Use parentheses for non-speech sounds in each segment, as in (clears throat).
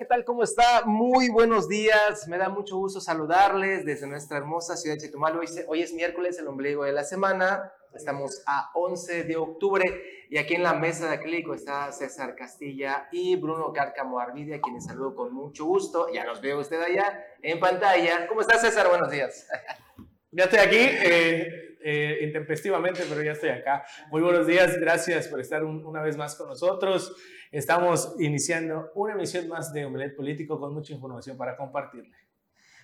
¿qué tal? ¿Cómo está? Muy buenos días. Me da mucho gusto saludarles desde nuestra hermosa ciudad de Chetumal. Hoy, es miércoles, el ombligo de la semana. Estamos a 11 de octubre y aquí en la mesa de acrílico está César Castilla y Bruno Cárcamo Arvidia, quienes saludo con mucho gusto. Ya los veo usted allá en pantalla. ¿Cómo está César? Buenos días. Ya estoy aquí, eh, eh, intempestivamente, pero ya estoy acá. Muy buenos días, gracias por estar una vez más con nosotros. Estamos iniciando una emisión más de Omelet Político con mucha información para compartirle.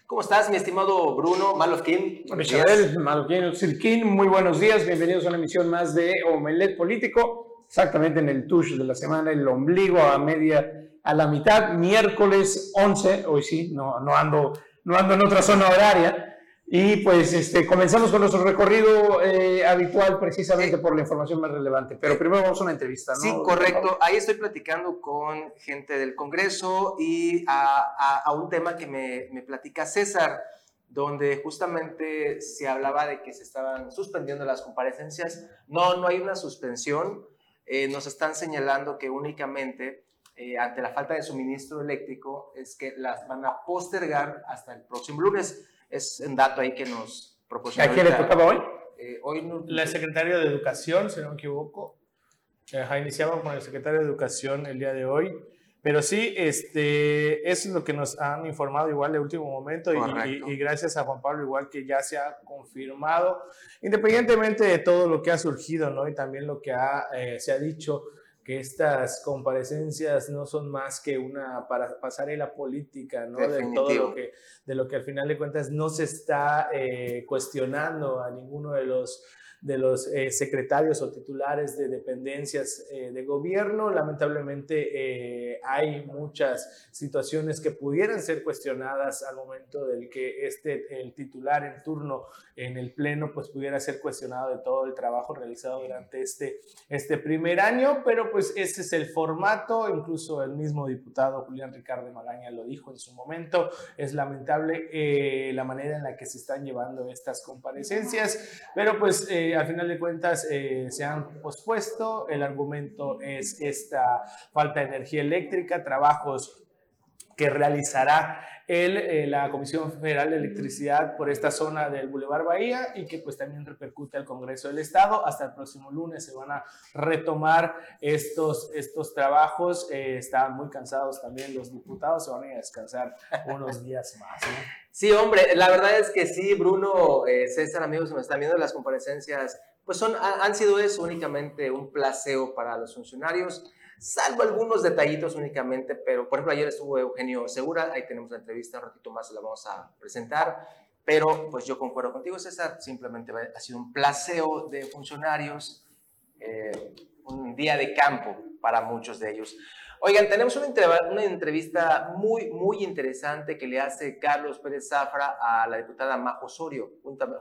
¿Cómo estás, mi estimado Bruno Malofkin? Michel Malofkin, Sirkin, muy buenos días, bienvenidos a una emisión más de Omelet Político, exactamente en el touch de la semana, el ombligo a media, a la mitad, miércoles 11, hoy sí, no, no, ando, no ando en otra zona horaria, y pues este, comenzamos con nuestro recorrido eh, habitual precisamente por la información más relevante. Pero primero vamos a una entrevista, ¿no? Sí, correcto. Ahí estoy platicando con gente del Congreso y a, a, un tema que me, me, platica César, donde justamente se hablaba de que se estaban suspendiendo las comparecencias. No, no hay una suspensión. Eh, nos están señalando que únicamente eh, ante la falta de suministro eléctrico es que las van a postergar hasta el próximo lunes es un dato ahí que nos proporciona. ¿A quién le tocaba hoy? Eh, hoy no, la secretaria de Educación, si no me equivoco. Eh, iniciamos con el secretario de Educación el día de hoy. Pero sí, este, eso es lo que nos han informado igual de último momento y, y, gracias a Juan Pablo igual que ya se ha confirmado, independientemente de todo lo que ha surgido, ¿no? Y también lo que ha, eh, se ha dicho que estas comparecencias no son más que una para pasarela política, ¿no? De todo lo que, de lo que al final de cuentas no se está eh, cuestionando a ninguno de los de los eh, secretarios o titulares de dependencias eh, de gobierno. Lamentablemente eh, hay muchas situaciones que pudieran ser cuestionadas al momento del que este, el titular en turno en el Pleno pues pudiera ser cuestionado de todo el trabajo realizado durante este, este primer año, pero pues ese es el formato, incluso el mismo diputado Julián Ricardo Magaña lo dijo en su momento, es lamentable la manera en la que se están llevando estas comparecencias, pero pues al final de cuentas eh, se han pospuesto. El argumento es esta falta de energía eléctrica, trabajos que realizará el, eh, la Comisión Federal de Electricidad por esta zona del Boulevard Bahía y que pues también repercute al Congreso del Estado. Hasta el próximo lunes se van a retomar estos, estos trabajos. Eh, están muy cansados también los diputados, se van a ir a descansar unos (laughs) días más. Sí, hombre, la verdad es que sí, Bruno, eh, César, amigos, me están viendo las comparecencias, pues son, han sido eso únicamente un placeo para los funcionarios salvo algunos detallitos únicamente, pero por ejemplo ayer estuvo Eugenio Segura, ahí tenemos la entrevista, un ratito más la vamos a presentar, pero pues yo concuerdo contigo César, simplemente ha sido un placeo de funcionarios, eh, un día de campo para muchos de ellos. Oigan, tenemos una, una entrevista muy, muy interesante que le hace Carlos Pérez Zafra a la diputada Majo Osorio.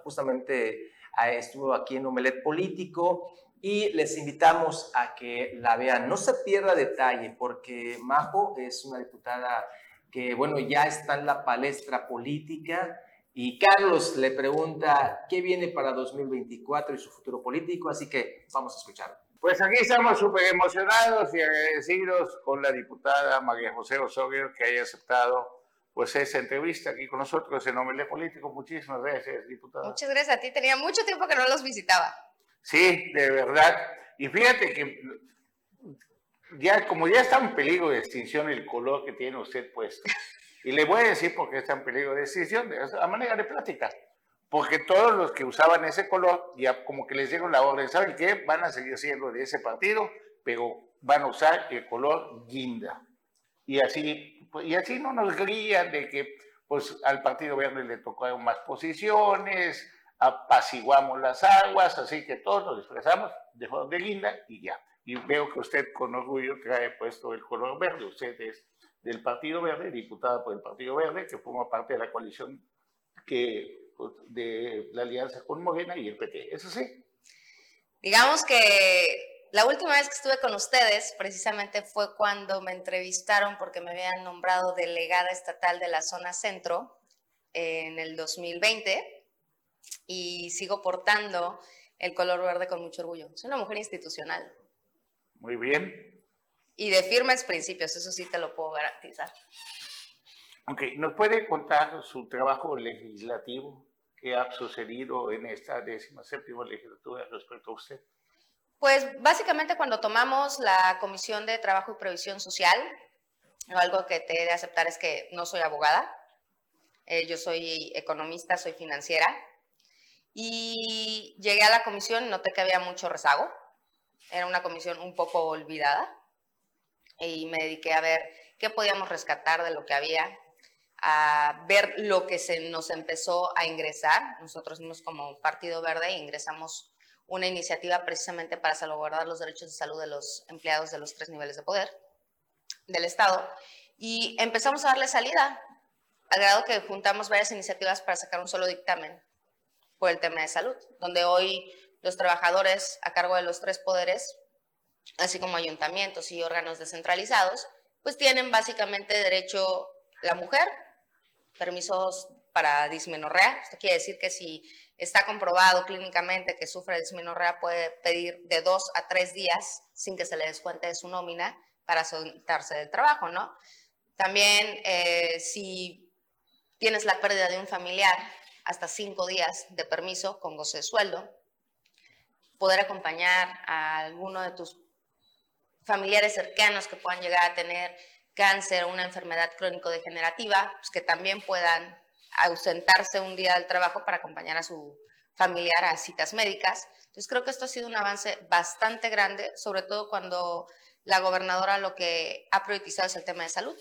Justamente estuvo aquí en Omelet Político y les invitamos a que la vean. No se pierda detalle porque Majo es una diputada que, bueno, ya está en la palestra política y Carlos le pregunta qué viene para 2024 y su futuro político, así que vamos a escucharlo. Pues aquí estamos súper emocionados y agradecidos con la diputada María José Osorio que haya aceptado pues esa entrevista aquí con nosotros en Nombre Político. Muchísimas gracias, diputada. Muchas gracias a ti. Tenía mucho tiempo que no los visitaba. Sí, de verdad. Y fíjate que ya, como ya está en peligro de extinción el color que tiene usted puesto, y le voy a decir por qué está en peligro de extinción, a manera de plática, porque todos los que usaban ese color, ya como que les dieron la orden, ¿saben qué? Van a seguir siendo de ese partido, pero van a usar el color guinda. Y así, y así no nos guían de que pues, al Partido Verde le tocaron más posiciones, apaciguamos las aguas, así que todos nos expresamos de forma de linda y ya. Y veo que usted con orgullo trae puesto el color verde. Usted es del Partido Verde, diputada por el Partido Verde, que forma parte de la coalición que, de la alianza con Morena y el PT. ¿Eso sí? Digamos que la última vez que estuve con ustedes, precisamente fue cuando me entrevistaron porque me habían nombrado delegada estatal de la zona centro en el 2020 y sigo portando el color verde con mucho orgullo. Soy una mujer institucional. Muy bien. y de firmes principios, eso sí te lo puedo garantizar. Ok, ¿nos puede contar su trabajo legislativo? ¿Qué ha sucedido en esta décima séptima legislatura respecto a usted? Pues básicamente cuando tomamos la Comisión de Trabajo y Previsión Social, algo que te he de aceptar es que no soy abogada, eh, yo soy economista, soy financiera, y llegué a la comisión y noté que había mucho rezago, era una comisión un poco olvidada, y me dediqué a ver qué podíamos rescatar de lo que había, a ver lo que se nos empezó a ingresar. Nosotros mismos como Partido Verde ingresamos una iniciativa precisamente para salvaguardar los derechos de salud de los empleados de los tres niveles de poder del Estado. Y empezamos a darle salida, al grado que juntamos varias iniciativas para sacar un solo dictamen por el tema de salud, donde hoy los trabajadores a cargo de los tres poderes así como ayuntamientos y órganos descentralizados, pues tienen básicamente derecho la mujer, permisos para dismenorrea. Esto quiere decir que si está comprobado clínicamente que sufre dismenorrea, puede pedir de dos a tres días sin que se le descuente de su nómina para soltarse del trabajo, ¿no? También eh, si tienes la pérdida de un familiar, hasta cinco días de permiso con goce de sueldo, poder acompañar a alguno de tus familiares cercanos que puedan llegar a tener cáncer una enfermedad crónico-degenerativa, pues que también puedan ausentarse un día del trabajo para acompañar a su familiar a citas médicas. Entonces creo que esto ha sido un avance bastante grande, sobre todo cuando la gobernadora lo que ha priorizado es el tema de salud,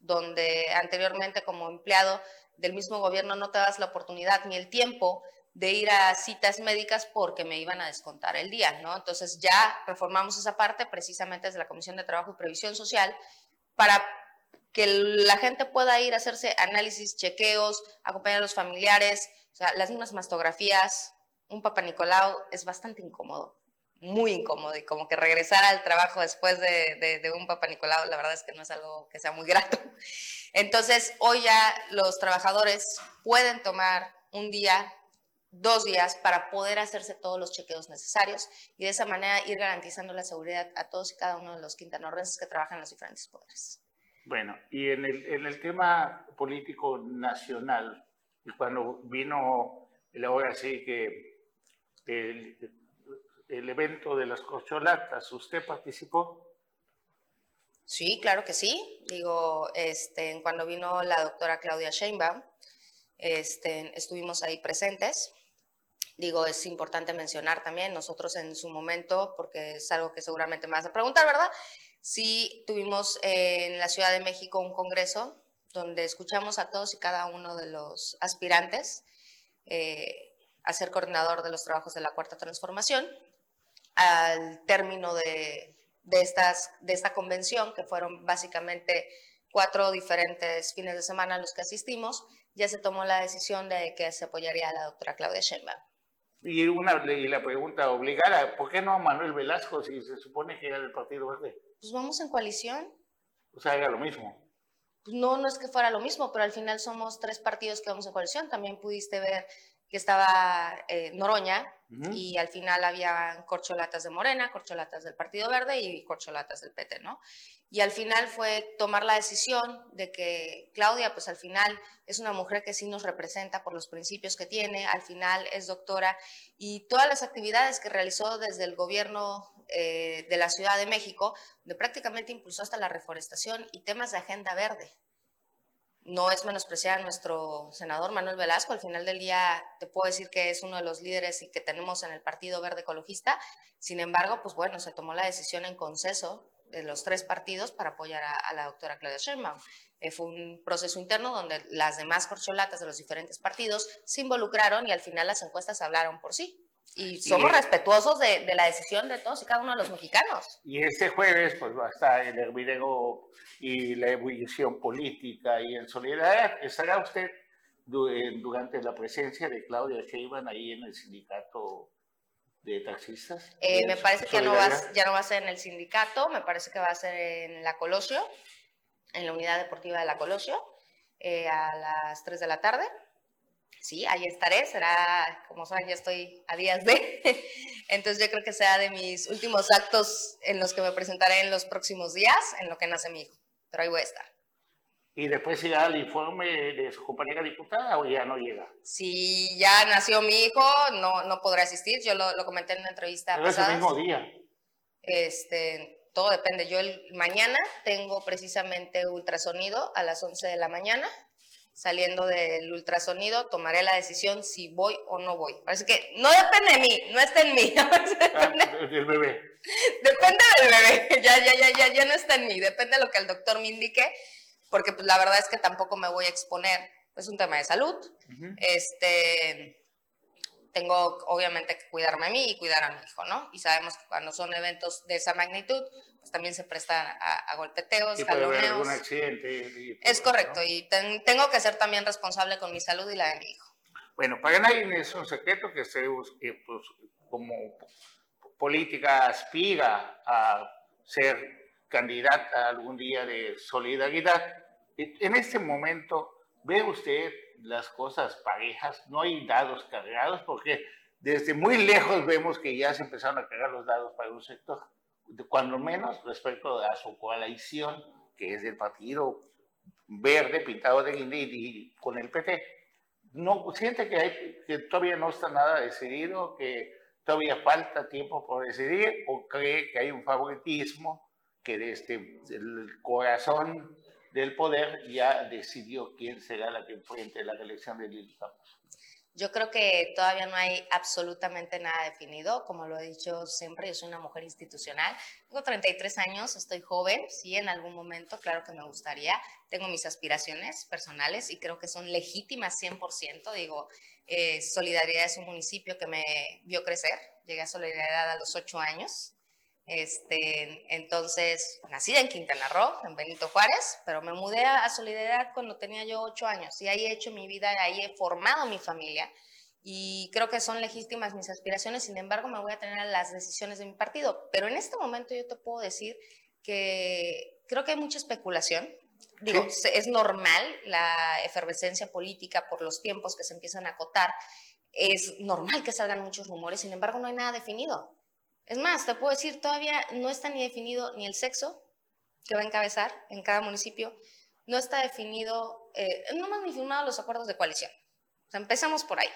donde anteriormente como empleado del mismo gobierno no te das la oportunidad ni el tiempo de ir a citas médicas porque me iban a descontar el día, ¿no? Entonces ya reformamos esa parte precisamente desde la Comisión de Trabajo y Previsión Social para que la gente pueda ir a hacerse análisis, chequeos, acompañar a los familiares, o las mismas mastografías, un papá Nicolau es bastante incómodo, muy incómodo y como que regresar al trabajo después de, de un papá Nicolau, la verdad es que no es algo que sea muy grato. Entonces, hoy ya los trabajadores pueden tomar un día dos días para poder hacerse todos los chequeos necesarios y de esa manera ir garantizando la seguridad a todos y cada uno de los quintanorrenses que trabajan en los diferentes poderes. Bueno, y en el, en el tema político nacional, cuando vino el ahora sí que el, el evento de las corcholatas, ¿usted participó? Sí, claro que sí. Digo, este, cuando vino la doctora Claudia Sheinbaum, este, estuvimos ahí presentes. Digo, es importante mencionar también, nosotros en su momento, porque es algo que seguramente me vas a preguntar, ¿verdad? Sí, tuvimos en la Ciudad de México un congreso donde escuchamos a todos y cada uno de los aspirantes eh, a ser coordinador de los trabajos de la Cuarta Transformación. Al término de, de, estas, de esta convención, que fueron básicamente cuatro diferentes fines de semana los que asistimos, ya se tomó la decisión de que se apoyaría a la doctora Claudia Sheinbaum. Y, una, y la pregunta obligada, ¿por qué no a Manuel Velasco si se supone que era del Partido Verde? Pues vamos en coalición. O sea, era lo mismo. No, no es que fuera lo mismo, pero al final somos tres partidos que vamos en coalición. También pudiste ver que estaba eh, Noroña y al final había corcholatas de Morena, corcholatas del Partido Verde y corcholatas del PT, ¿no? Y al final fue tomar la decisión de que Claudia, pues al final es una mujer que sí nos representa por los principios que tiene, al final es doctora y todas las actividades que realizó desde el gobierno eh, de la Ciudad de México, donde prácticamente impulsó hasta la reforestación y temas de agenda verde. No es menospreciar nuestro senador Manuel Velasco, al final del día te puedo decir que es uno de los líderes y que tenemos en el Partido Verde Ecologista, sin embargo, pues bueno, se tomó la decisión en consenso de los tres partidos para apoyar a, la doctora Claudia Sheinbaum. Eh, fue un proceso interno donde las demás corcholatas de los diferentes partidos se involucraron y al final las encuestas hablaron por sí. Y somos respetuosos de, de, la decisión de todos y cada uno de los mexicanos. Y este jueves pues va a estar el hervidero y la ebullición política y en solidaridad. ¿Estará usted eh, durante la presencia de Claudia Sheinbaum ahí en el sindicato de taxistas? Eh, me parece que no va, ya no va a ser en el sindicato, me parece que va a ser en la Colosio, en la unidad deportiva de la Colosio, eh, a las 3 de la tarde. Sí, ahí estaré, será, como saben, ya estoy a días de, (laughs) entonces yo creo que será de mis últimos actos en los que me presentaré en los próximos días, en lo que nace mi hijo, pero ahí voy a estar. ¿Y después llega el informe de su compañera diputada o ya no llega? Si ya nació mi hijo, no, no podrá asistir, yo lo, lo comenté en una entrevista Pero es el pasada. mismo día. Este, todo depende. Yo el, mañana tengo precisamente ultrasonido a las 11 de la mañana. Saliendo del ultrasonido, tomaré la decisión si voy o no voy. Así que no depende de mí, no está en mí. (laughs) Ah, depende, del bebé. depende del bebé. (laughs) Ya, ya, ya, ya, ya no está en mí. Depende de lo que el doctor me indique, porque pues, la verdad es que tampoco me voy a exponer. Es un tema de salud. Ujú. Este, tengo obviamente que cuidarme a mí y cuidar a mi hijo, ¿no? Y sabemos que cuando son eventos de esa magnitud, pues también se prestan a, a golpeteos, puede jaloneos. accidente. y Es correcto, ¿no? y ten- tengo que ser también responsable con mi salud y la de mi hijo. Bueno, para nadie es un secreto que eh, pues, como política aspira a ser candidata algún día de solidaridad. En este momento, ¿ve usted las cosas parejas? No hay dados cargados porque desde muy lejos vemos que ya se empezaron a cargar los dados para un sector, cuando menos respecto a su coalición, que es del Partido Verde pintado de guinda y- y con el PT no siente que, hay, que todavía no está nada decidido, que todavía falta tiempo por decidir, o cree que hay un favoritismo que desde el corazón del poder ya decidió quién será la que enfrente la elección de Lili Ramos. Yo creo que todavía no hay absolutamente nada definido, como lo he dicho siempre, yo soy una mujer institucional, tengo 33 años, estoy joven, sí, en algún momento, claro que me gustaría, tengo mis aspiraciones personales y creo que son legítimas 100%, digo, eh, Solidaridad es un municipio que me vio crecer, llegué a Solidaridad a los 8 años, este, entonces, nacida en Quintana Roo, en Benito Juárez, pero me mudé a, Solidaridad cuando tenía yo ocho años y ahí he hecho mi vida, ahí he formado mi familia y creo que son legítimas mis aspiraciones, sin embargo me voy a tener a las decisiones de mi partido, pero en este momento yo te puedo decir que creo que hay mucha especulación. Digo, es normal la efervescencia política por los tiempos que se empiezan a acotar. Es normal que salgan muchos rumores, sin embargo no hay nada definido. Es más, te puedo decir, todavía no está ni definido ni el sexo que va a encabezar en cada municipio, no está definido, eh, no hemos ni firmado los acuerdos de coalición. Empezamos por ahí,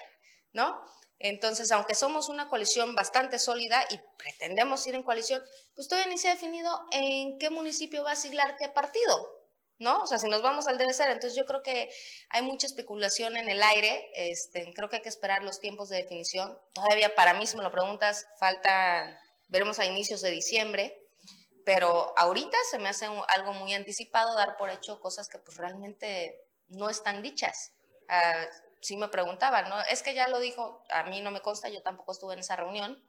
¿no? Entonces, aunque somos una coalición bastante sólida y pretendemos ir en coalición, pues todavía ni se ha definido en qué municipio va a siglar qué partido, ¿no? O sea, si nos vamos al debe ser, entonces yo creo que hay mucha especulación en el aire, este, creo que hay que esperar los tiempos de definición. Todavía para mí, si me lo preguntas, falta, veremos a inicios de diciembre, pero ahorita se me hace algo muy anticipado dar por hecho cosas que pues realmente no están dichas. Ah, sí me preguntaban, ¿no? Es que ya lo dijo, a mí no me consta, yo tampoco estuve en esa reunión,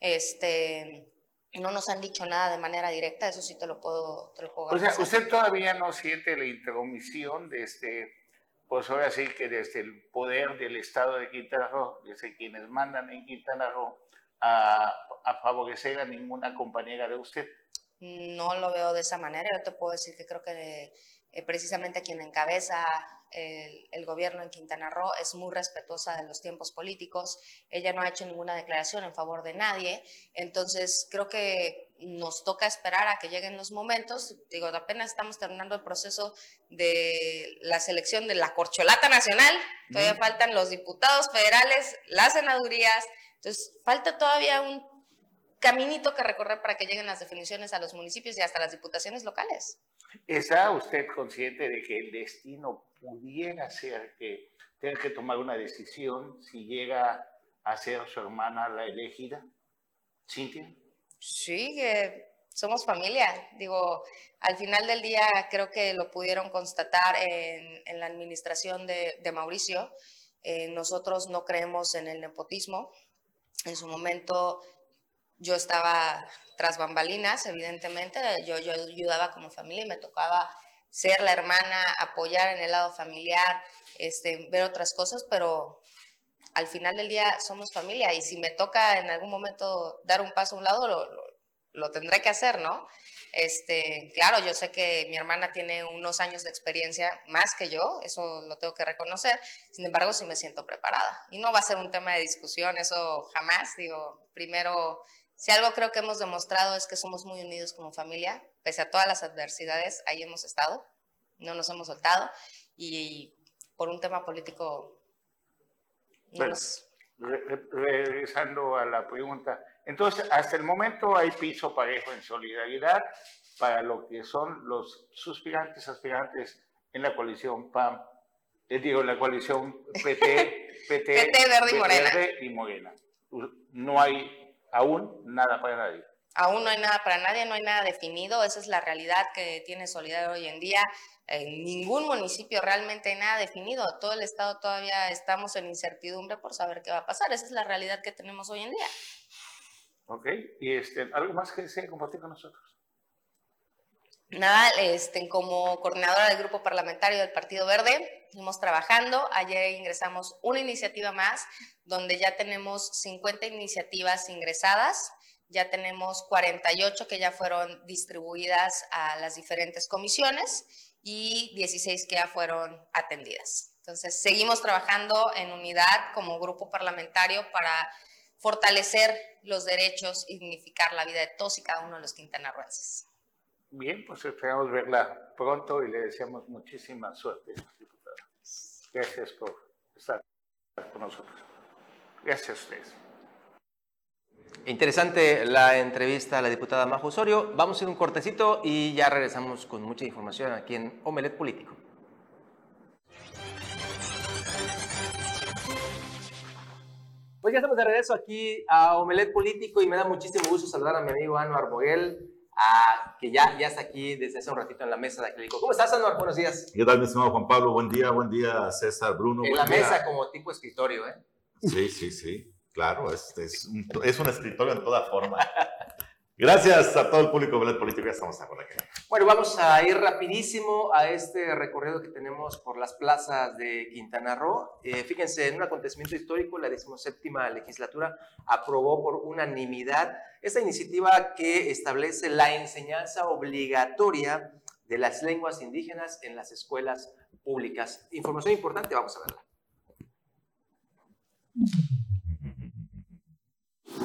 este, no nos han dicho nada de manera directa, eso sí te lo puedo, te lo puedo O sea, usted todavía no siente la intromisión desde, pues ahora sí que desde el poder del Estado de Quintana Roo, desde quienes mandan en Quintana Roo, a, a favorecer a ninguna compañera de usted. No lo veo de esa manera. Yo te puedo decir que creo que eh, precisamente quien encabeza el, el gobierno en Quintana Roo es muy respetuosa de los tiempos políticos. Ella no ha hecho ninguna declaración en favor de nadie. Entonces, creo que nos toca esperar a que lleguen los momentos. Digo, apenas estamos terminando el proceso de la selección de la corcholata nacional. Todavía faltan los diputados federales, las senadurías. Entonces, falta todavía un caminito que recorrer para que lleguen las definiciones a los municipios y hasta las diputaciones locales. ¿Está usted consciente de que el destino pudiera ser que tenga que tomar una decisión si llega a ser su hermana la elegida? ¿Cintia? Sí, que somos familia. Digo, al final del día creo que lo pudieron constatar en, en la administración de, de Mauricio. Eh, nosotros no creemos en el nepotismo. En su momento yo estaba tras bambalinas, evidentemente. Yo, yo ayudaba como familia y me tocaba ser la hermana, apoyar en el lado familiar, este, ver otras cosas, pero al final del día somos familia y si me toca en algún momento dar un paso a un lado, lo, lo, lo tendré que hacer, ¿no? Este, claro, yo sé que mi hermana tiene unos años de experiencia más que yo, eso lo tengo que reconocer. Sin embargo, sí me siento preparada. Y no va a ser un tema de discusión, eso jamás. Digo, primero, si algo creo que hemos demostrado es que somos muy unidos como familia, pese a todas las adversidades, ahí hemos estado, no nos hemos soltado. Y por un tema político, no nos regresando a la pregunta, entonces hasta el momento hay piso parejo en solidaridad para lo que son los suspirantes, aspirantes en la coalición PAM, les digo, la coalición PT, PT, (laughs) Verde, y Morena. Verde y Morena. No hay aún nada para nadie. Aún no hay nada para nadie, no hay nada definido, esa es la realidad que tiene Solidaridad hoy en día. En ningún municipio realmente hay nada definido, todo el estado todavía estamos en incertidumbre por saber qué va a pasar, esa es la realidad que tenemos hoy en día. Ok, y este, ¿algo más que deseen compartir con nosotros? Nada, este, como coordinadora del grupo parlamentario del Partido Verde, seguimos trabajando. Ayer ingresamos una iniciativa más, donde ya tenemos 50 iniciativas ingresadas ya tenemos 48 que ya fueron distribuidas a las diferentes comisiones y 16 que ya fueron atendidas. Entonces, seguimos trabajando en unidad como grupo parlamentario para fortalecer los derechos y dignificar la vida de todos y cada uno de los quintanarroenses. Bien, pues esperamos verla pronto y le deseamos muchísima suerte, diputada. Gracias por estar con nosotros. Gracias a ustedes. Interesante la entrevista a la diputada Majo Osorio. Vamos a hacer un cortecito y ya regresamos con mucha información aquí en Omelet Político. Pues ya estamos de regreso aquí a Omelet Político y me da muchísimo gusto saludar a mi amigo Anuar Moguel, que ya, ya está aquí desde hace un ratito en la mesa de Acrílico. ¿Cómo estás, Anuar? Buenos días. ¿Qué tal, mi estimado Juan Pablo? Buen día, buen día, César, Bruno. En la mesa como tipo escritorio, ¿eh? Sí, sí, sí. Claro, es, es, un, es un escritorio en toda forma. (laughs) Gracias a todo el público de Político, ya estamos aquí. Bueno, vamos a ir rapidísimo a este recorrido que tenemos por las plazas de Quintana Roo. Eh, fíjense, en un acontecimiento histórico, la 17 legislatura aprobó por unanimidad esta iniciativa que establece la enseñanza obligatoria de las lenguas indígenas en las escuelas públicas. Información importante, vamos a verla.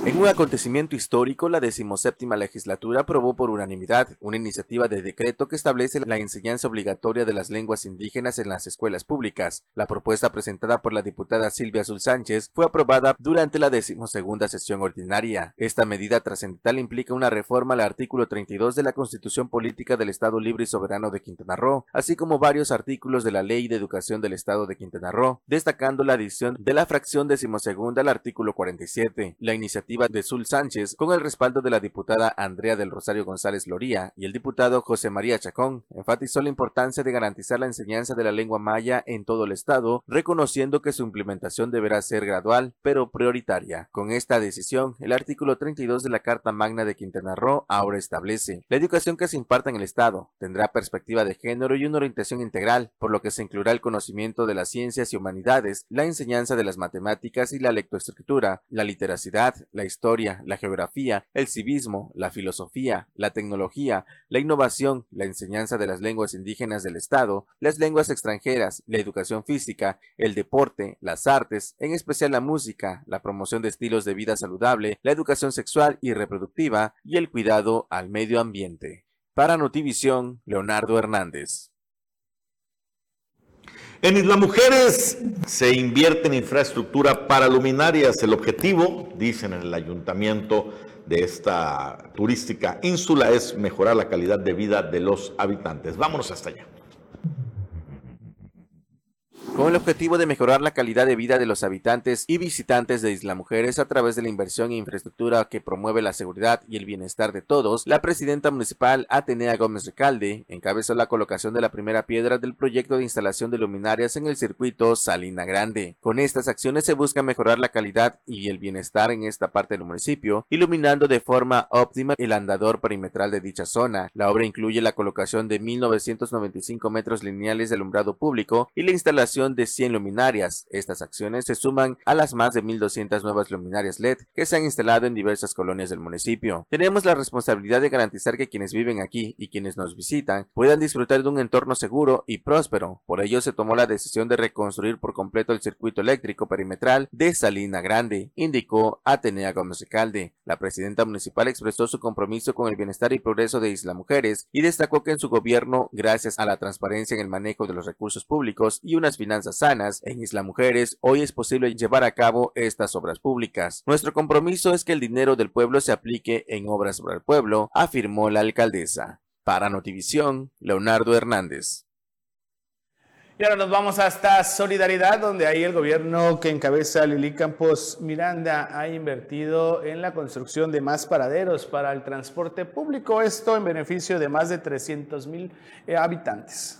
En un acontecimiento histórico, la decimoséptima legislatura aprobó por unanimidad una iniciativa de decreto que establece la enseñanza obligatoria de las lenguas indígenas en las escuelas públicas. La propuesta presentada por la diputada Silvia Azul Sánchez fue aprobada durante la decimosegunda sesión ordinaria. Esta medida trascendental implica una reforma al artículo 32 de la Constitución Política del Estado Libre y Soberano de Quintana Roo, así como varios artículos de la Ley de Educación del Estado de Quintana Roo, destacando la adición de la fracción decimosegunda al artículo 47. La iniciativa de Sul Sánchez con el respaldo de la diputada Andrea del Rosario González Loría y el diputado José María Chacón, enfatizó la importancia de garantizar la enseñanza de la lengua maya en todo el estado, reconociendo que su implementación deberá ser gradual, pero prioritaria. Con esta decisión, el artículo 32 de la Carta Magna de Quintana Roo ahora establece la educación que se imparta en el estado tendrá perspectiva de género y una orientación integral, por lo que se incluirá el conocimiento de las ciencias y humanidades, la enseñanza de las matemáticas y la lectoescritura, la literacidad, la historia, la geografía, el civismo, la filosofía, la tecnología, la innovación, la enseñanza de las lenguas indígenas del Estado, las lenguas extranjeras, la educación física, el deporte, las artes, en especial la música, la promoción de estilos de vida saludable, la educación sexual y reproductiva y el cuidado al medio ambiente. Para Notivisión, Leonardo Hernández. En Isla Mujeres se invierte en infraestructura para luminarias. El objetivo, dicen en el ayuntamiento de esta turística ínsula, es mejorar la calidad de vida de los habitantes. Vámonos hasta allá con el objetivo de mejorar la calidad de vida de los habitantes y visitantes de Isla Mujeres a través de la inversión en infraestructura que promueve la seguridad y el bienestar de todos, la presidenta municipal Atenea Gómez Recalde encabezó la colocación de la primera piedra del proyecto de instalación de luminarias en el circuito Salina Grande. Con estas acciones se busca mejorar la calidad y el bienestar en esta parte del municipio, iluminando de forma óptima el andador perimetral de dicha zona. La obra incluye la colocación de 1.995 metros lineales de alumbrado público y la instalación de 100 luminarias. Estas acciones se suman a las más de 1.200 nuevas luminarias LED que se han instalado en diversas colonias del municipio. Tenemos la responsabilidad de garantizar que quienes viven aquí y quienes nos visitan puedan disfrutar de un entorno seguro y próspero. Por ello se tomó la decisión de reconstruir por completo el circuito eléctrico perimetral de Salina Grande, indicó Atenea Gómez Calde. La presidenta municipal expresó su compromiso con el bienestar y progreso de Isla Mujeres y destacó que en su gobierno, gracias a la transparencia en el manejo de los recursos públicos y unas finanzas sanas, en Isla Mujeres hoy es posible llevar a cabo estas obras públicas. Nuestro compromiso es que el dinero del pueblo se aplique en obras para el pueblo, afirmó la alcaldesa. Para Notivisión, Leonardo Hernández. Y ahora nos vamos hasta Solidaridad, donde ahí el gobierno que encabeza Lili Campos Miranda ha invertido en la construcción de más paraderos para el transporte público, esto en beneficio de más de 300 mil eh, habitantes.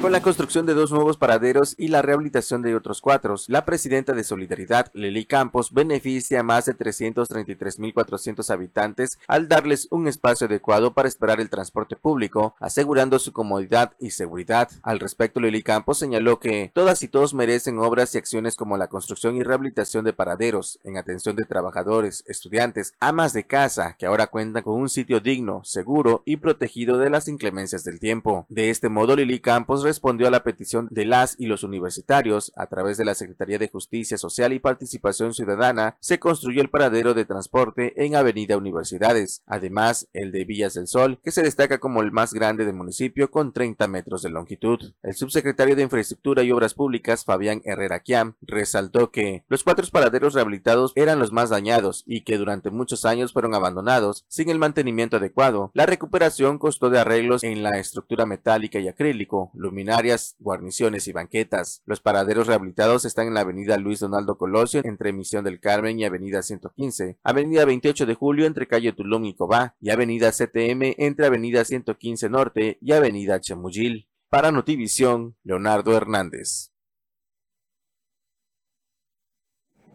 Con la construcción de dos nuevos paraderos y la rehabilitación de otros cuatro, la presidenta de Solidaridad, Lili Campos, beneficia a más de 333.400 habitantes al darles un espacio adecuado para esperar el transporte público, asegurando su comodidad y seguridad. Al respecto, Lili Campos señaló que todas y todos merecen obras y acciones como la construcción y rehabilitación de paraderos, en atención de trabajadores, estudiantes, amas de casa, que ahora cuentan con un sitio digno, seguro y protegido de las inclemencias del tiempo. De este modo, Lili Campos respondió a la petición de las y los universitarios, a través de la Secretaría de Justicia Social y Participación Ciudadana, se construyó el paradero de transporte en Avenida Universidades, además el de Villas del Sol, que se destaca como el más grande del municipio con 30 metros de longitud. El subsecretario de Infraestructura y Obras Públicas, Fabián Herrera Quiam, resaltó que los cuatro paraderos rehabilitados eran los más dañados y que durante muchos años fueron abandonados sin el mantenimiento adecuado. La recuperación costó de arreglos en la estructura metálica y acrílico, luminarias, guarniciones y banquetas. Los paraderos rehabilitados están en la avenida Luis Donaldo Colosio entre Misión del Carmen y avenida 115, avenida 28 de Julio entre calle Tulum y Cobá y avenida CTM entre avenida 115 Norte y avenida Chemuyil. Para Notivisión, Leonardo Hernández.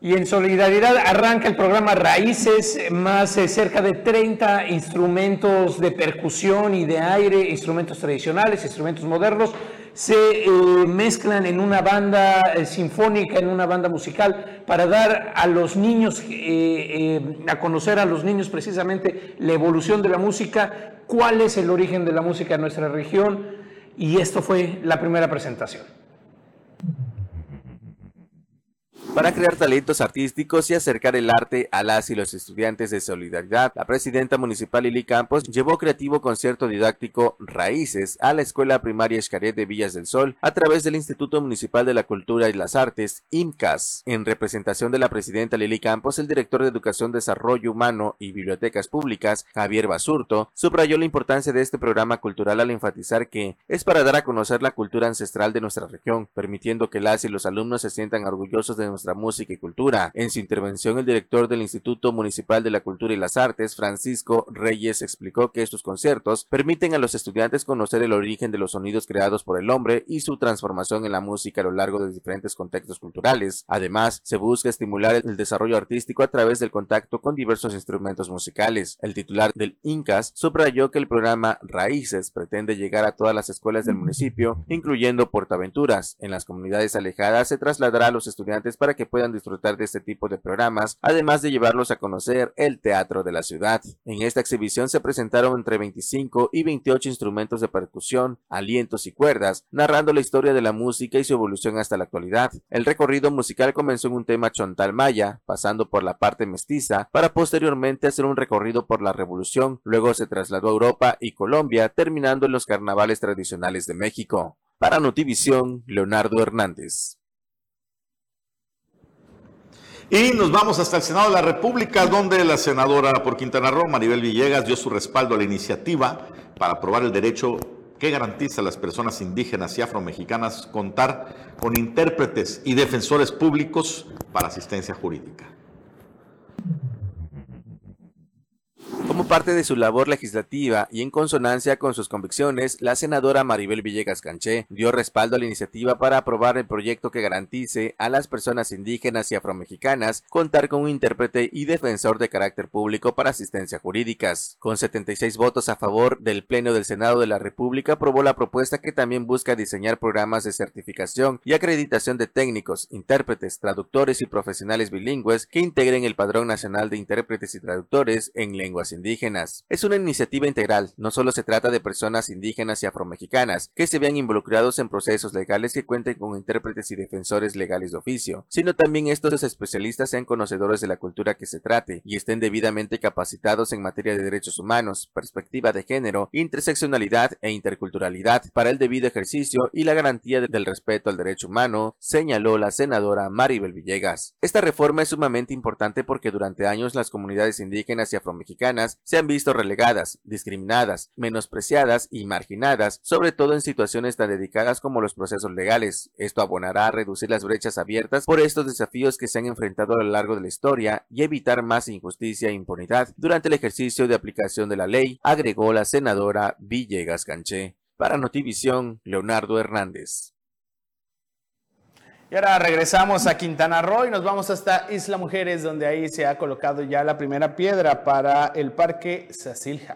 Y en solidaridad arranca el programa Raíces, más eh, cerca de 30 instrumentos de percusión y de aire, instrumentos tradicionales, instrumentos modernos, se eh, mezclan en una banda eh, sinfónica, en una banda musical, para dar a los niños, a conocer a los niños precisamente la evolución de la música, cuál es el origen de la música en nuestra región, y esto fue la primera presentación. Para crear talentos artísticos y acercar el arte a las y los estudiantes de Solidaridad, la presidenta municipal Lili Campos llevó creativo concierto didáctico Raíces a la Escuela Primaria Escaret de Villas del Sol a través del Instituto Municipal de la Cultura y las Artes, IMCAS. En representación de la presidenta Lili Campos, el director de Educación, Desarrollo Humano y Bibliotecas Públicas, Javier Basurto, subrayó la importancia de este programa cultural al enfatizar que es para dar a conocer la cultura ancestral de nuestra región, permitiendo que las y los alumnos se sientan orgullosos de nuestra música y cultura. En su intervención, el director del Instituto Municipal de la Cultura y las Artes, Francisco Reyes, explicó que estos conciertos permiten a los estudiantes conocer el origen de los sonidos creados por el hombre y su transformación en la música a lo largo de diferentes contextos culturales. Además, se busca estimular el desarrollo artístico a través del contacto con diversos instrumentos musicales. El titular del INCAS subrayó que el programa Raíces pretende llegar a todas las escuelas del municipio, incluyendo Portaventuras. En las comunidades alejadas se trasladará a los estudiantes para que puedan disfrutar de este tipo de programas, además de llevarlos a conocer el teatro de la ciudad. En esta exhibición se presentaron entre 25 y 28 instrumentos de percusión, alientos y cuerdas, narrando la historia de la música y su evolución hasta la actualidad. El recorrido musical comenzó en un tema chontal maya, pasando por la parte mestiza, para posteriormente hacer un recorrido por la revolución, luego se trasladó a Europa y Colombia, terminando en los carnavales tradicionales de México. Para Notivisión, Leonardo Hernández. Y nos vamos hasta el Senado de la República, donde la senadora por Quintana Roo, Maribel Villegas, dio su respaldo a la iniciativa para aprobar el derecho que garantiza a las personas indígenas y afromexicanas contar con intérpretes y defensores públicos para asistencia jurídica. Como parte de su labor legislativa y en consonancia con sus convicciones, la senadora Maribel Villegas Canché dio respaldo a la iniciativa para aprobar el proyecto que garantice a las personas indígenas y afromexicanas contar con un intérprete y defensor de carácter público para asistencia jurídicas. Con 76 votos a favor del Pleno del Senado de la República aprobó la propuesta que también busca diseñar programas de certificación y acreditación de técnicos, intérpretes, traductores y profesionales bilingües que integren el Padrón Nacional de Intérpretes y Traductores en lenguas indígenas. Es una iniciativa integral, no solo se trata de personas indígenas y afromexicanas que se vean involucrados en procesos legales que cuenten con intérpretes y defensores legales de oficio, sino también estos especialistas sean conocedores de la cultura que se trate y estén debidamente capacitados en materia de derechos humanos, perspectiva de género, interseccionalidad e interculturalidad para el debido ejercicio y la garantía del respeto al derecho humano, señaló la senadora Maribel Villegas. Esta reforma es sumamente importante porque durante años las comunidades indígenas y afromexicanas se han visto relegadas, discriminadas, menospreciadas y marginadas, sobre todo en situaciones tan dedicadas como los procesos legales. Esto abonará a reducir las brechas abiertas por estos desafíos que se han enfrentado a lo largo de la historia y evitar más injusticia e impunidad durante el ejercicio de aplicación de la ley, agregó la senadora Villegas Canché. Para Notivisión, Leonardo Hernández. Y ahora regresamos a Quintana Roo y nos vamos hasta Isla Mujeres, donde ahí se ha colocado ya la primera piedra para el Parque Sacilja.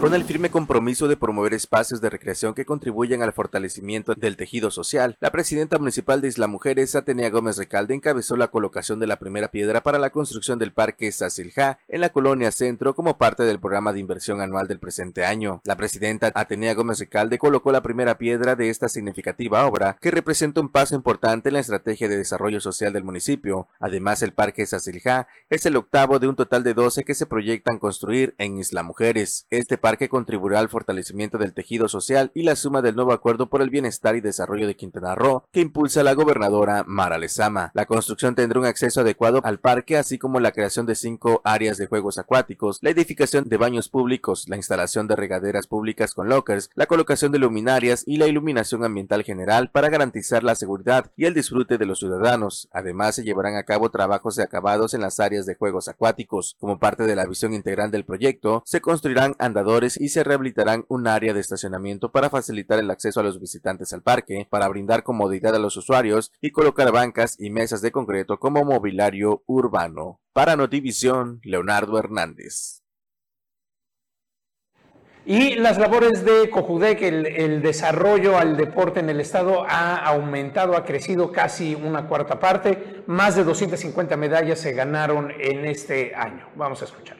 Con el firme compromiso de promover espacios de recreación que contribuyan al fortalecimiento del tejido social, la presidenta municipal de Isla Mujeres, Atenea Gómez Recalde, encabezó la colocación de la primera piedra para la construcción del Parque Sacilja en la colonia Centro como parte del programa de inversión anual del presente año. La presidenta Atenea Gómez Recalde colocó la primera piedra de esta significativa obra que representa un paso importante en la estrategia de desarrollo social del municipio. Además, el Parque Sacilja es el octavo de un total de 12 que se proyectan construir en Isla Mujeres. Este parque contribuirá al fortalecimiento del tejido social y la suma del nuevo acuerdo por el bienestar y desarrollo de Quintana Roo que impulsa la gobernadora Mara Lezama. La construcción tendrá un acceso adecuado al parque, así como la creación de cinco áreas de juegos acuáticos, la edificación de baños públicos, la instalación de regaderas públicas con lockers, la colocación de luminarias y la iluminación ambiental general para garantizar la seguridad y el disfrute de los ciudadanos. Además, se llevarán a cabo trabajos de acabados en las áreas de juegos acuáticos. Como parte de la visión integral del proyecto, se construirán andadores y se rehabilitarán un área de estacionamiento para facilitar el acceso a los visitantes al parque, para brindar comodidad a los usuarios y colocar bancas y mesas de concreto como mobiliario urbano. Para Notivisión, Leonardo Hernández. Y las labores de Cojudec, el, el, desarrollo al deporte en el estado ha aumentado, ha crecido casi una cuarta parte. Más de 250 medallas se ganaron en este año. Vamos a escuchar.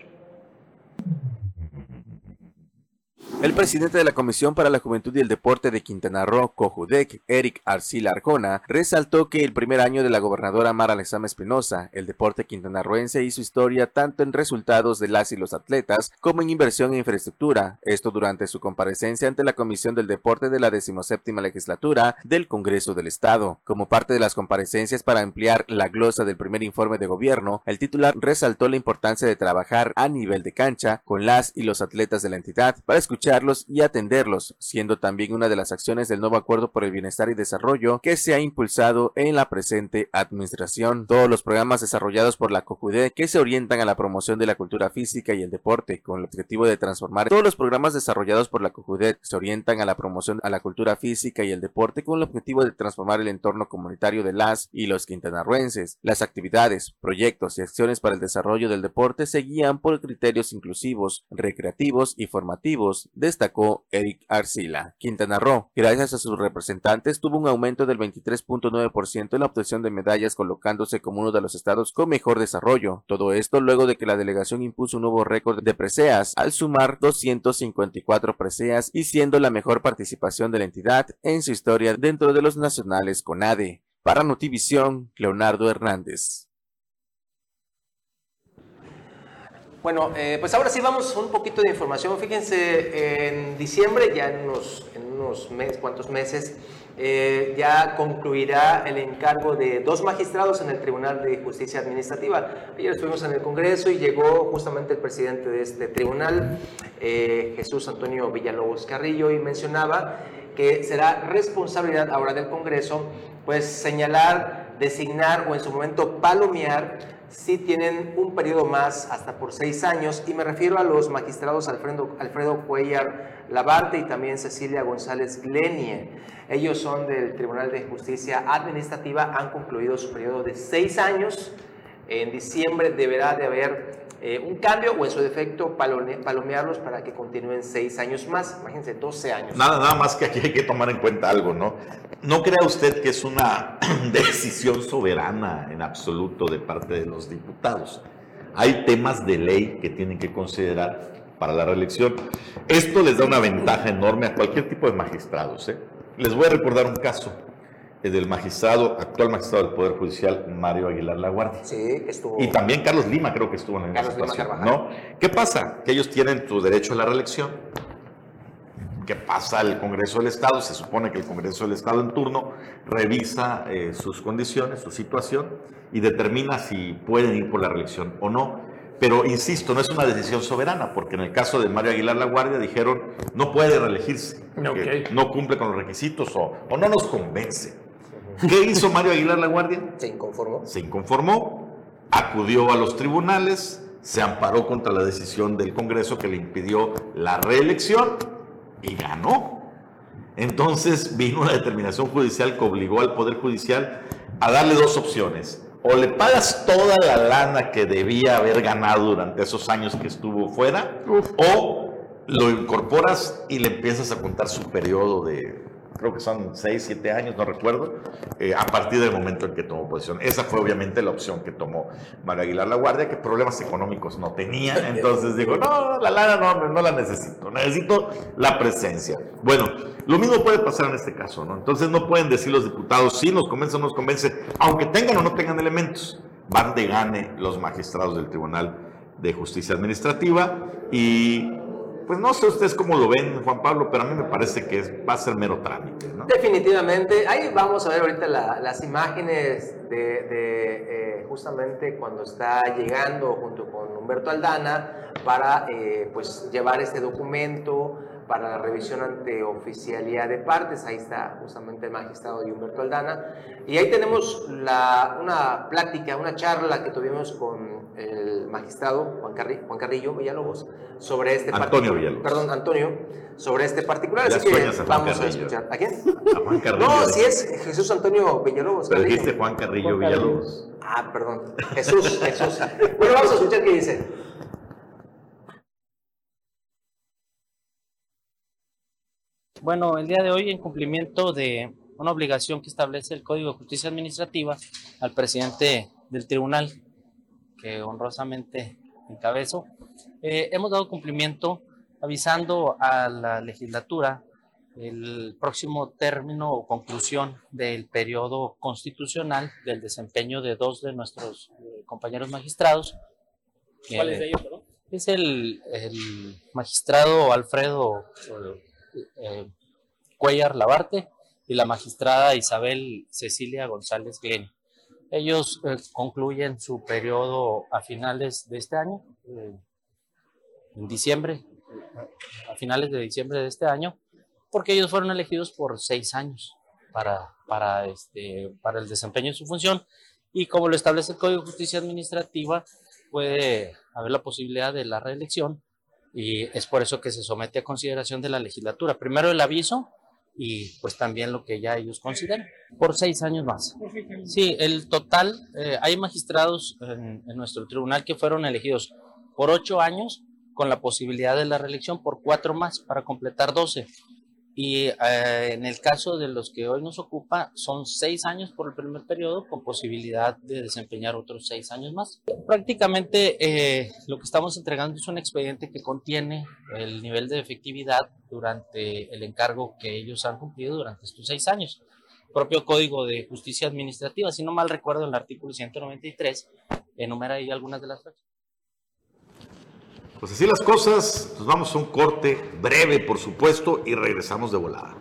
El presidente de la Comisión para la Juventud y el Deporte de Quintana Roo, Cojudec, Eric Arcila Arcona, resaltó que el primer año de la gobernadora Mara Lezama Espinosa, el deporte quintanarroense hizo historia tanto en resultados de las y los atletas como en inversión e infraestructura, esto durante su comparecencia ante la Comisión del Deporte de la decimoséptima legislatura del Congreso del Estado. Como parte de las comparecencias para ampliar la glosa del primer informe de gobierno, el titular resaltó la importancia de trabajar a nivel de cancha con las y los atletas de la entidad para escuchar y atenderlos, siendo también una de las acciones del nuevo Acuerdo por el Bienestar y Desarrollo que se ha impulsado en la presente administración. Todos los programas desarrollados por la COJUDE que se orientan a la promoción de la cultura física y el deporte, con el objetivo de transformar todos los programas desarrollados por la COJUDE se orientan a la promoción a la cultura física y el deporte con el objetivo de transformar el entorno comunitario de las y los quintanarruenses. Las actividades, proyectos y acciones para el desarrollo del deporte se guían por criterios inclusivos, recreativos y formativos destacó Eric Arcila. Quintana Roo, gracias a sus representantes, tuvo un aumento del 23.9% en la obtención de medallas, colocándose como uno de los estados con mejor desarrollo. Todo esto luego de que la delegación impuso un nuevo récord de preseas, al sumar 254 preseas y siendo la mejor participación de la entidad en su historia dentro de los nacionales CONADE. Para Notivisión, Leonardo Hernández. Bueno, eh, pues ahora sí vamos un poquito de información. Fíjense, en diciembre, ya en unos, en unos meses, cuantos meses, eh, ya concluirá el encargo de dos magistrados en el Tribunal de Justicia Administrativa. Ayer estuvimos en el Congreso y llegó justamente el presidente de este tribunal, eh, Jesús Antonio Villalobos Carrillo, y mencionaba que será responsabilidad ahora del Congreso, pues señalar designar o en su momento palomear, sí tienen un periodo más hasta por seis años y me refiero a los magistrados Alfredo, Alfredo Cuellar Labarte y también Cecilia González Glenie. Ellos son del Tribunal de Justicia Administrativa, han concluido su periodo de seis años. En diciembre deberá de haber eh, un cambio o en su defecto palomearlos para que continúen seis años más. Imagínense, 12 años. Nada, nada más que aquí hay que tomar en cuenta algo, ¿no? No crea usted que es una (clears throat) decisión soberana en absoluto de parte de los diputados. Hay temas de ley que tienen que considerar para la reelección. Esto les da una ventaja enorme a cualquier tipo de magistrados. ¿eh? Les voy a recordar un caso del magistrado, actual magistrado del Poder Judicial, Mario Aguilar Laguardia. Sí, que estuvo. Y también Carlos Lima creo que estuvo en esa situación, ¿no? ¿Qué pasa? Que ellos tienen su derecho a la reelección. ¿Qué pasa? El Congreso del Estado, se supone que el Congreso del Estado en turno revisa eh, sus condiciones, su situación y determina si pueden ir por la reelección o no. Pero insisto, no es una decisión soberana, porque en el caso de Mario Aguilar La Guardia dijeron no puede reelegirse, no cumple con los requisitos o, o no nos convence. ¿Qué hizo Mario Aguilar La Guardia? Se inconformó. Se inconformó, acudió a los tribunales, se amparó contra la decisión del Congreso que le impidió la reelección y ganó. Entonces vino una determinación judicial que obligó al Poder Judicial a darle dos opciones. O le pagas toda la lana que debía haber ganado durante esos años que estuvo fuera, o lo incorporas y le empiezas a contar su periodo de, creo que son 6, 7 años, no recuerdo, eh, a partir del momento en que tomó posición. Esa fue obviamente la opción que tomó Mario Aguilar La Guardia, que problemas económicos no tenía, (laughs) entonces dijo, no, la lana no, no la necesito, necesito la presencia. Bueno, lo mismo puede pasar en este caso, ¿no? Entonces no pueden decir los diputados, si nos convence o no nos convence, aunque tengan o no tengan elementos, van de gane los magistrados del Tribunal de Justicia Administrativa y pues no sé ustedes cómo lo ven, Juan Pablo, pero a mí me parece que va a ser mero trámite. ¿no? Definitivamente. Ahí vamos a ver ahorita las imágenes de, eh, justamente cuando está llegando junto con Humberto Aldana para eh, pues llevar este documento para la revisión ante oficialidad de partes. Ahí está justamente el magistrado de Humberto Aldana. Y ahí tenemos la, una plática, una charla que tuvimos con el magistrado Juan, Carrillo, Juan Carrillo Villalobos sobre este Antonio Villalobos. Perdón, Antonio, sobre este particular. Así que vamos a escuchar. ¿A quién? A Juan Carrillo. No, si es Jesús Antonio Villalobos. Pero dijiste Juan Carrillo Villalobos. Ah, perdón. Jesús, Jesús. Bueno, vamos a escuchar qué dice. Bueno, el día de hoy, en cumplimiento de una obligación que establece el Código de Justicia Administrativa al presidente del tribunal, que honrosamente encabezo, eh, hemos dado cumplimiento avisando a la legislatura el próximo término o conclusión del periodo constitucional del desempeño de dos de nuestros eh, compañeros magistrados. ¿Cuál es de ellos, perdón? Es el, el magistrado Alfredo eh, Cuellar Labarte y la magistrada Isabel Cecilia González Glenn. Ellos eh, concluyen su periodo a finales de este año, eh, en diciembre, a finales de diciembre de este año, porque ellos fueron elegidos por seis años para, para, este, para el desempeño de su función y como lo establece el Código de Justicia Administrativa, puede haber la posibilidad de la reelección y es por eso que se somete a consideración de la legislatura. Primero el aviso y pues también lo que ya ellos consideran, por seis años más. Sí, el total, eh, hay magistrados en, en, nuestro tribunal que fueron elegidos por ocho años con la posibilidad de la reelección por cuatro más para completar doce. Y eh, en el caso de los que hoy nos ocupa, son seis años por el primer periodo con posibilidad de desempeñar otros seis años más. Prácticamente eh, lo que estamos entregando es un expediente que contiene el nivel de efectividad durante el encargo que ellos han cumplido durante estos seis años. Propio Código de Justicia Administrativa, si no mal recuerdo, el artículo 193 enumera ahí algunas de las fechas. Pues así las cosas, nos vamos a un corte breve, por supuesto, y regresamos de volada.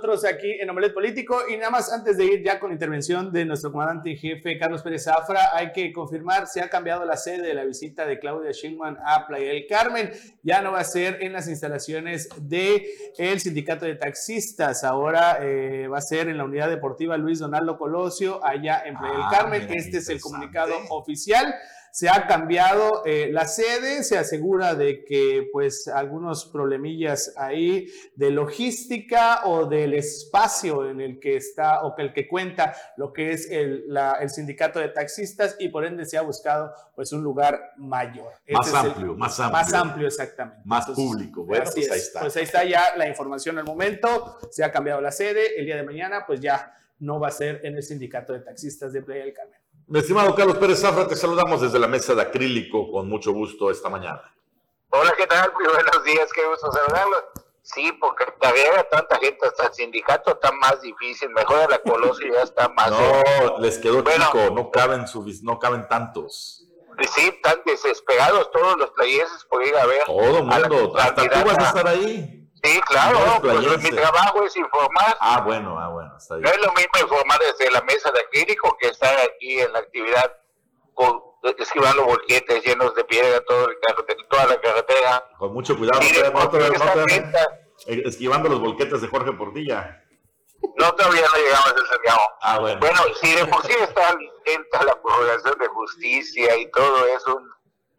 Nosotros aquí en Omelet Político. Y nada más antes de ir ya con intervención de nuestro comandante en jefe, Carlos Pérez Zafra, hay que confirmar, se ha cambiado la sede de la visita de Claudia Sheinbaum a Playa del Carmen. Ya no va a ser en las instalaciones del el sindicato de taxistas, ahora eh, va a ser en la unidad deportiva Luis Donaldo Colosio, allá en Playa del Ah, Carmen. mira, Este es el comunicado oficial se ha cambiado eh, la sede, se asegura de que pues algunos problemillas ahí de logística o del espacio en el que está o que el que cuenta lo que es el, la- el sindicato de taxistas y por ende se ha buscado pues un lugar mayor. Más el- amplio, más amplio. Más amplio, exactamente. Más público. Bueno, pues ahí está. Pues ahí está ya la información al momento, se ha cambiado la sede, el día de mañana pues ya no va a ser en el sindicato de taxistas de Playa del Carmen. Mi estimado Carlos Pérez Zafra, te saludamos desde la mesa de acrílico con mucho gusto esta mañana. Hola, ¿qué tal? Muy buenos días, qué gusto saludarlos. Sí, porque cargar a tanta gente hasta el sindicato está más difícil. Mejor a la Colosio ya está más. No, les quedó Bueno. chico, no caben, no caben tantos. Sí, están desesperados todos los playenses por ir a ver. Todo el mundo, hasta tú vas a estar ahí. Sí, claro, No pues mi trabajo es informar. Ah, bueno, ah, bueno, está No es lo mismo informar desde la mesa de acrílico que estar aquí en la actividad con, esquivando volquetes llenos de piedra todo el carretera, toda la carretera. Con mucho cuidado, Mire, no porque no eh, esquivando los volquetes de Jorge Portilla. No, todavía no llegamos a ese grado. Ah, bueno. Bueno, si de por sí está lenta la prorrogación de justicia y todo es un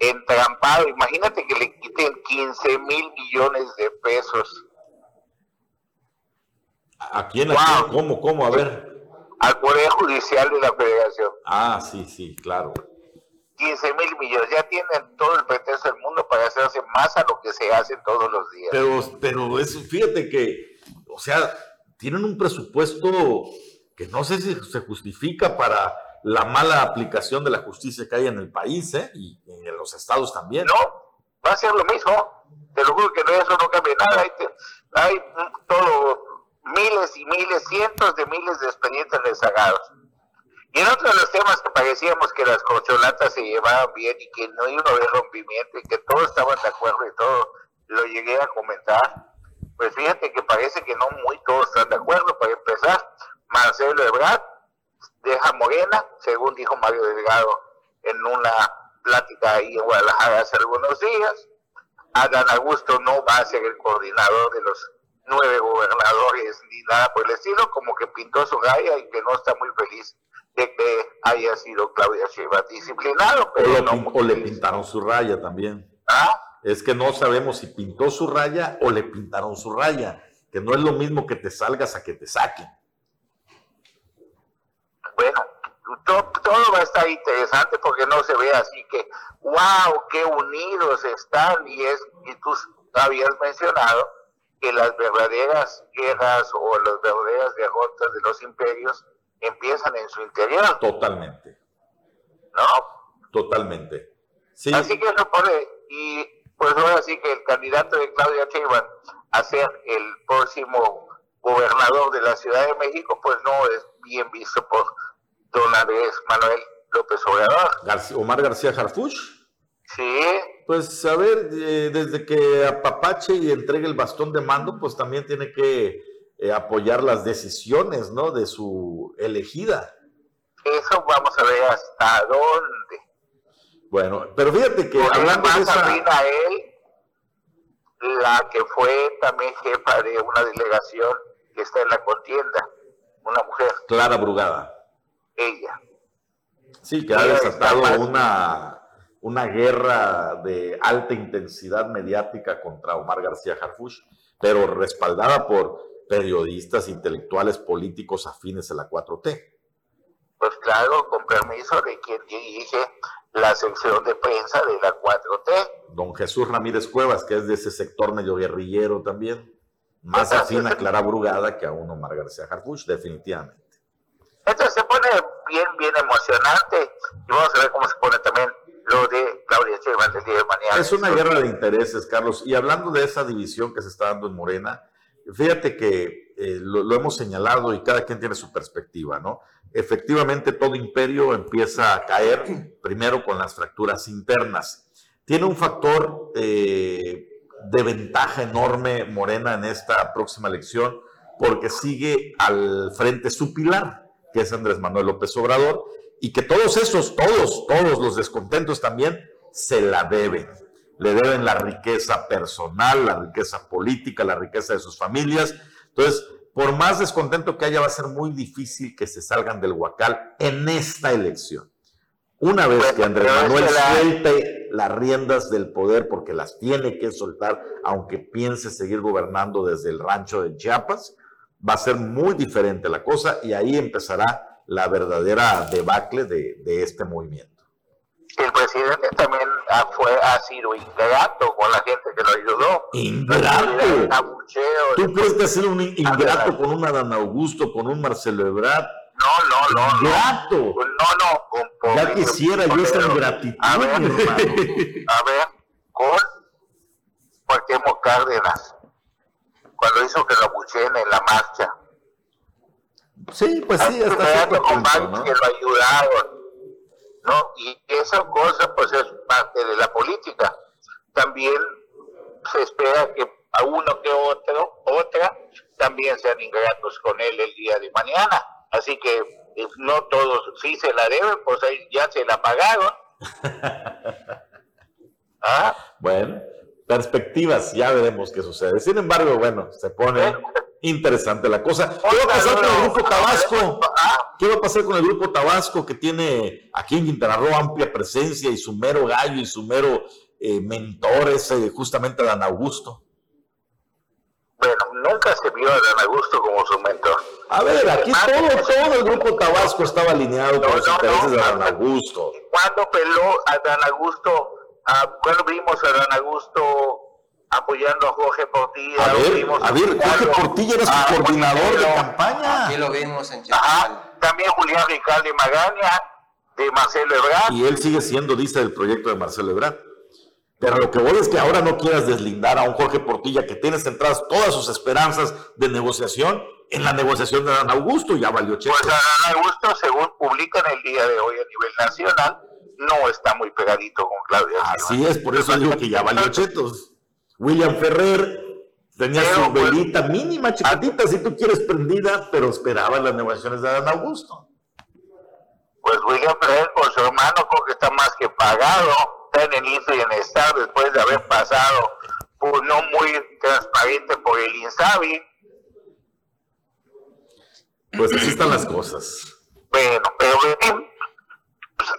entrampado, imagínate que le quiten 15 mil millones de pesos ¿A quién? ¿A Wow. quién? ¿Cómo? ¿Cómo? A ver. al Poder Judicial de la Federación. Ah, sí, sí, claro. 15 mil millones, ya tienen todo el pretexto del mundo para hacerse más a lo que se hace todos los días. Pero, pero es, fíjate que, o sea, tienen un presupuesto que no sé si se justifica para la mala aplicación de la justicia que hay en el país, ¿eh? Y, en los estados también. No, va a ser lo mismo. Te lo juro que no, eso no cambia nada. Hay, hay miles y miles, cientos de miles de expedientes rezagados. Y en otro de los temas que parecíamos que las corcholatas se llevaban bien y que no iba a haber rompimiento y que todos estaban de acuerdo y todo, lo llegué a comentar. Pues fíjate que parece que no muy todos están de acuerdo. Para empezar, Marcelo Ebrard deja Morena, según dijo Mario Delgado en una plática ahí en Guadalajara hace algunos días. Adán Augusto no va a ser el coordinador de los nueve gobernadores ni nada por el estilo, como que pintó su raya y que no está muy feliz de que haya sido Claudia Sheinbaum disciplinado, O, pero lo no o le pintaron su raya también. ¿Ah? Es que no sabemos si pintó su raya o le pintaron su raya. Que no es lo mismo que te salgas a que te saquen. Bueno, to- todo va a estar interesante porque no se ve así que, wow, qué unidos están. Y, es, y tú habías mencionado que las verdaderas guerras o las verdaderas derrotas de los imperios empiezan en su interior, Totalmente, ¿no? totalmente. Sí, Así que eso pone, y pues ahora sí que el candidato de Claudia Sheinbaum a ser el próximo gobernador de la Ciudad de México, pues no es bien visto por don Andrés Manuel López Obrador. García- Omar García Harfuch. Sí, Pues a ver, eh, desde que apapache y entregue el bastón de mando, pues también tiene que eh, apoyar las decisiones, ¿no? De su elegida. eso vamos a ver hasta dónde. Bueno, pero fíjate que Porque hablando de más esa... a él, la que fue también jefa de una delegación que está en la contienda, una mujer, Clara Brugada. Ella. Sí, que ha desatado más- una, una guerra de alta intensidad mediática contra Omar García Harfuch, pero respaldada por periodistas, intelectuales, políticos afines a la 4T. Pues claro, con permiso de quien dirige la sección de prensa de la 4T. Don Jesús Ramírez Cuevas, que es de ese sector medio guerrillero también, más afín a Clara Brugada que a un Omar García Harfuch, definitivamente. Entonces bien, emocionante y vamos a ver cómo se pone también de Claudia día de mañana. Es una guerra de intereses, Carlos. Y hablando de esa división que se está dando en Morena, fíjate que eh, lo, lo hemos señalado y cada quien tiene su perspectiva, ¿no? Efectivamente, todo imperio empieza a caer primero con las fracturas internas. Tiene un factor eh, de ventaja enorme Morena en esta próxima elección porque sigue al frente su pilar, que es Andrés Manuel López Obrador, y que todos esos, todos, todos los descontentos también se la deben. Le deben la riqueza personal, la riqueza política, la riqueza de sus familias. Entonces, por más descontento que haya, va a ser muy difícil que se salgan del huacal en esta elección. Una vez que Andrés Manuel suelte las riendas del poder, porque las tiene que soltar, aunque piense seguir gobernando desde el rancho de Chiapas, va a ser muy diferente la cosa y ahí empezará la verdadera debacle de, de este movimiento. El presidente también fue, ha sido ingrato con la gente que lo ayudó. ¿Ingrato? ¿Tú crees que ha sido un ingrato con un Adán Augusto, con un Marcelo Ebrard? No, no, no. Ingrato. No, no, con Ya quisiera yo esa ingratitud, a ver, A ver, con Cuauhtémoc Cárdenas, cuando hizo que lo abucheen en la marcha Sí, pues sí, hasta cierto punto, ¿no? que lo ayudaron, ¿no? Y esa cosa, pues, es parte de la política. También se espera que a uno que otro, otra, también sean ingratos con él el día de mañana. Así que eh, no todos, sí se la deben, pues ahí ya se la pagaron. (laughs) ¿Ah? Bueno, perspectivas, ya veremos qué sucede. Sin embargo, bueno, se pone interesante la cosa. ¿Qué va a pasar con el grupo Tabasco? ¿Qué va a pasar con el grupo Tabasco que tiene aquí en Quintana Roo amplia presencia y su mero gallo y su mero eh, mentor es eh, justamente Dan Augusto? Bueno, nunca se vio a Dan Augusto como su mentor. A ver, aquí todo, todo el grupo Tabasco estaba alineado con los intereses de Dan Augusto. ¿Cuándo peló a Dan Augusto? ¿Cuándo vimos a Dan Augusto apoyando a Jorge Portilla. A ver, a ver Jorge Portilla era su ah, coordinador de campaña. Aquí lo vimos en Ajá, también Julián Ricalde Magaña, de Marcelo Ebrard. Y él sigue siendo, dice, del proyecto de Marcelo Ebrard. Pero lo que voy es que ahora no quieras deslindar a un Jorge Portilla que tiene centradas todas sus esperanzas de negociación en la negociación de Dan Augusto, ya valió cheto. Pues Dan Augusto, según publican el día de hoy a nivel nacional, no está muy pegadito con Claudia. Así es, por eso digo que ya valió chetos. William Ferrer tenía su pues, velita mínima, chiquitita, si tú quieres prendida, pero esperaba las negociaciones de Adán Augusto. Pues William Ferrer con su hermano creo que está más que pagado, está en el INSA y en Estado después de haber pasado por no muy transparente por el INSABI. Pues así están las cosas. Bueno, pero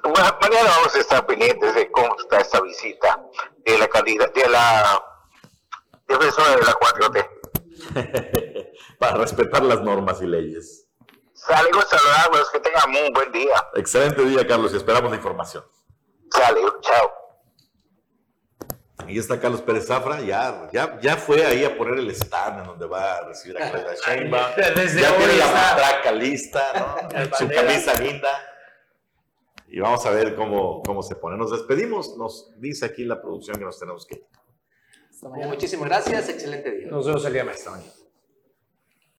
pues, mañana vamos a estar pendientes de cómo está esta visita de la candidata, de la defensora de la 4T. (laughs) Para respetar las normas y leyes. Saludos, saludarlos, que tengan un buen día. Excelente día, Carlos, y esperamos la información. Saludos, chao. Ahí está Carlos Pérez Zafra, ya, ya, ya fue ahí a poner el stand en donde va a recibir a Claudia (laughs) Sheinbaum. ya tiene la matraca lista, ¿no? (laughs) Su camisa linda. Y vamos a ver cómo, cómo se pone. Nos despedimos, nos dice aquí la producción que nos tenemos que ir. Muchísimas gracias, excelente día. Nos vemos el día más.